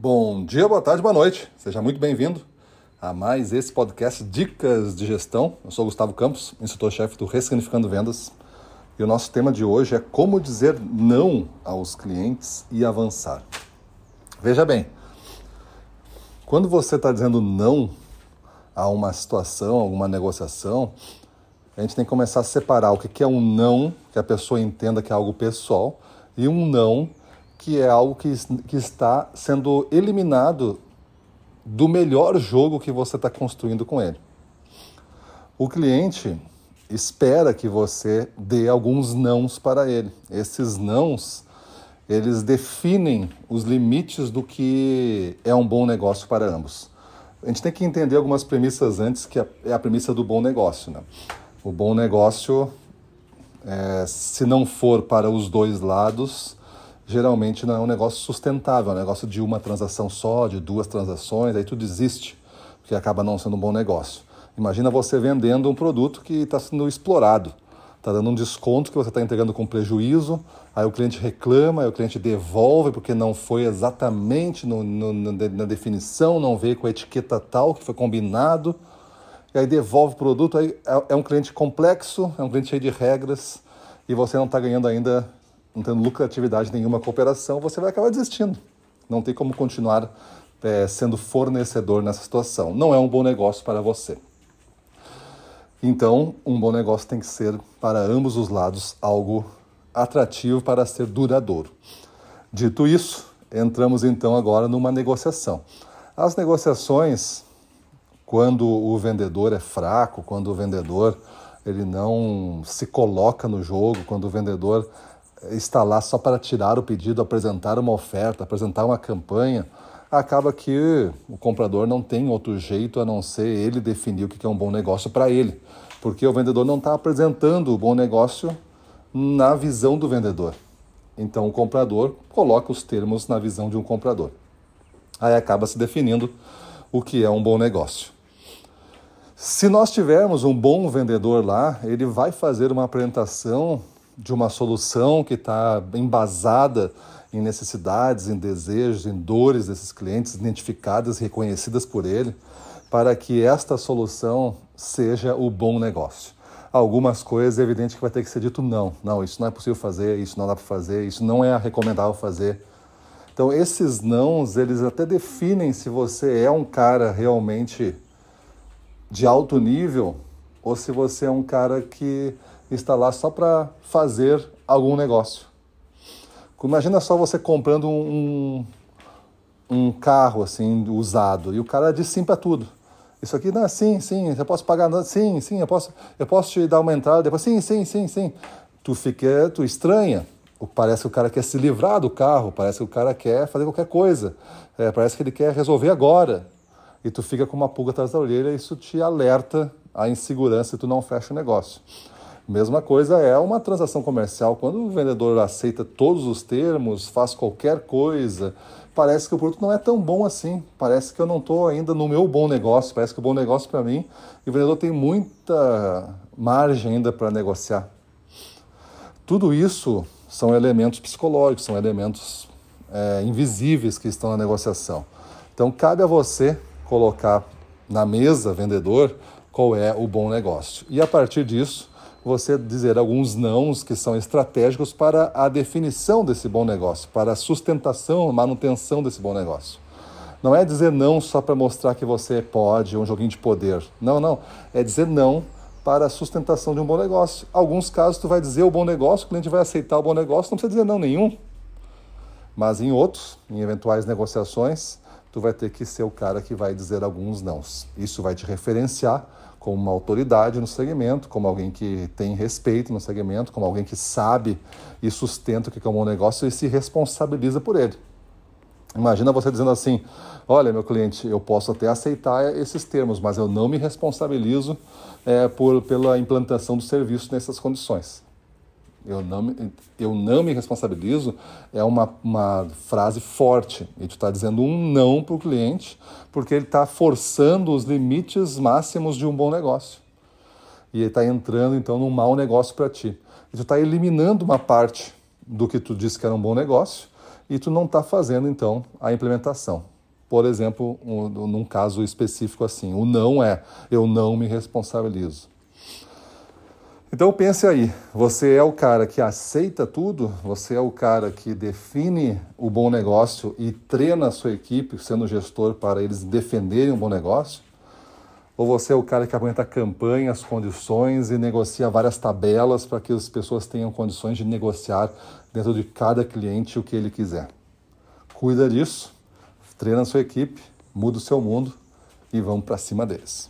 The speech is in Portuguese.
Bom dia, boa tarde, boa noite. Seja muito bem-vindo a mais esse podcast Dicas de Gestão. Eu sou Gustavo Campos, instrutor-chefe do Ressignificando Vendas. E o nosso tema de hoje é como dizer não aos clientes e avançar. Veja bem, quando você está dizendo não a uma situação, alguma negociação, a gente tem que começar a separar o que é um não, que a pessoa entenda que é algo pessoal, e um não que é algo que, que está sendo eliminado do melhor jogo que você está construindo com ele. O cliente espera que você dê alguns nãos para ele. Esses nãos, eles definem os limites do que é um bom negócio para ambos. A gente tem que entender algumas premissas antes, que é a premissa do bom negócio. Né? O bom negócio, é, se não for para os dois lados, geralmente não é um negócio sustentável, é um negócio de uma transação só, de duas transações, aí tu desiste, porque acaba não sendo um bom negócio. Imagina você vendendo um produto que está sendo explorado, está dando um desconto que você está entregando com prejuízo, aí o cliente reclama, aí o cliente devolve porque não foi exatamente no, no, na definição, não veio com a etiqueta tal que foi combinado, e aí devolve o produto, aí é, é um cliente complexo, é um cliente cheio de regras, e você não está ganhando ainda não tendo lucratividade nenhuma com a operação, você vai acabar desistindo. Não tem como continuar é, sendo fornecedor nessa situação. Não é um bom negócio para você. Então, um bom negócio tem que ser, para ambos os lados, algo atrativo para ser duradouro. Dito isso, entramos então agora numa negociação. As negociações, quando o vendedor é fraco, quando o vendedor ele não se coloca no jogo, quando o vendedor está lá só para tirar o pedido, apresentar uma oferta, apresentar uma campanha, acaba que o comprador não tem outro jeito a não ser ele definir o que é um bom negócio para ele, porque o vendedor não está apresentando o bom negócio na visão do vendedor. Então o comprador coloca os termos na visão de um comprador. Aí acaba se definindo o que é um bom negócio. Se nós tivermos um bom vendedor lá, ele vai fazer uma apresentação de uma solução que está embasada em necessidades, em desejos, em dores desses clientes, identificadas, reconhecidas por ele, para que esta solução seja o bom negócio. Algumas coisas é evidente que vai ter que ser dito não, não, isso não é possível fazer, isso não dá para fazer, isso não é recomendável fazer. Então esses nãos, eles até definem se você é um cara realmente de alto nível ou se você é um cara que está lá só para fazer algum negócio. Imagina só você comprando um, um carro assim usado e o cara diz sim para tudo. Isso aqui não, sim, sim, eu posso pagar, sim, sim, eu posso, eu posso te dar uma entrada, depois sim, sim, sim, sim. Tu fica, tu estranha. Parece que o cara quer se livrar do carro, parece que o cara quer fazer qualquer coisa, é, parece que ele quer resolver agora. E tu fica com uma pulga atrás da orelha, isso te alerta a insegurança e tu não fecha o negócio. Mesma coisa é uma transação comercial. Quando o vendedor aceita todos os termos, faz qualquer coisa, parece que o produto não é tão bom assim. Parece que eu não estou ainda no meu bom negócio. Parece que o bom negócio para mim e o vendedor tem muita margem ainda para negociar. Tudo isso são elementos psicológicos, são elementos é, invisíveis que estão na negociação. Então cabe a você colocar na mesa, vendedor, qual é o bom negócio. E a partir disso, você dizer alguns nãos que são estratégicos para a definição desse bom negócio, para a sustentação, manutenção desse bom negócio. Não é dizer não só para mostrar que você pode, um joguinho de poder. Não, não. É dizer não para a sustentação de um bom negócio. Alguns casos tu vai dizer o bom negócio, o cliente vai aceitar o bom negócio, não precisa dizer não nenhum. Mas em outros, em eventuais negociações, tu vai ter que ser o cara que vai dizer alguns nãos. Isso vai te referenciar como uma autoridade no segmento, como alguém que tem respeito no segmento, como alguém que sabe e sustenta o que é um bom negócio e se responsabiliza por ele. Imagina você dizendo assim: olha, meu cliente, eu posso até aceitar esses termos, mas eu não me responsabilizo é, por, pela implantação do serviço nessas condições. Eu não, me, eu não me responsabilizo é uma, uma frase forte. E tu está dizendo um não para o cliente, porque ele está forçando os limites máximos de um bom negócio. E ele está entrando, então, num mau negócio para ti. E tu está eliminando uma parte do que tu disse que era um bom negócio e tu não está fazendo então a implementação. Por exemplo, um, num caso específico assim, o não é eu não me responsabilizo. Então pense aí, você é o cara que aceita tudo, você é o cara que define o bom negócio e treina a sua equipe, sendo gestor, para eles defenderem um bom negócio? Ou você é o cara que aguenta a campanha, as condições e negocia várias tabelas para que as pessoas tenham condições de negociar dentro de cada cliente o que ele quiser? Cuida disso, treina a sua equipe, muda o seu mundo e vamos para cima deles.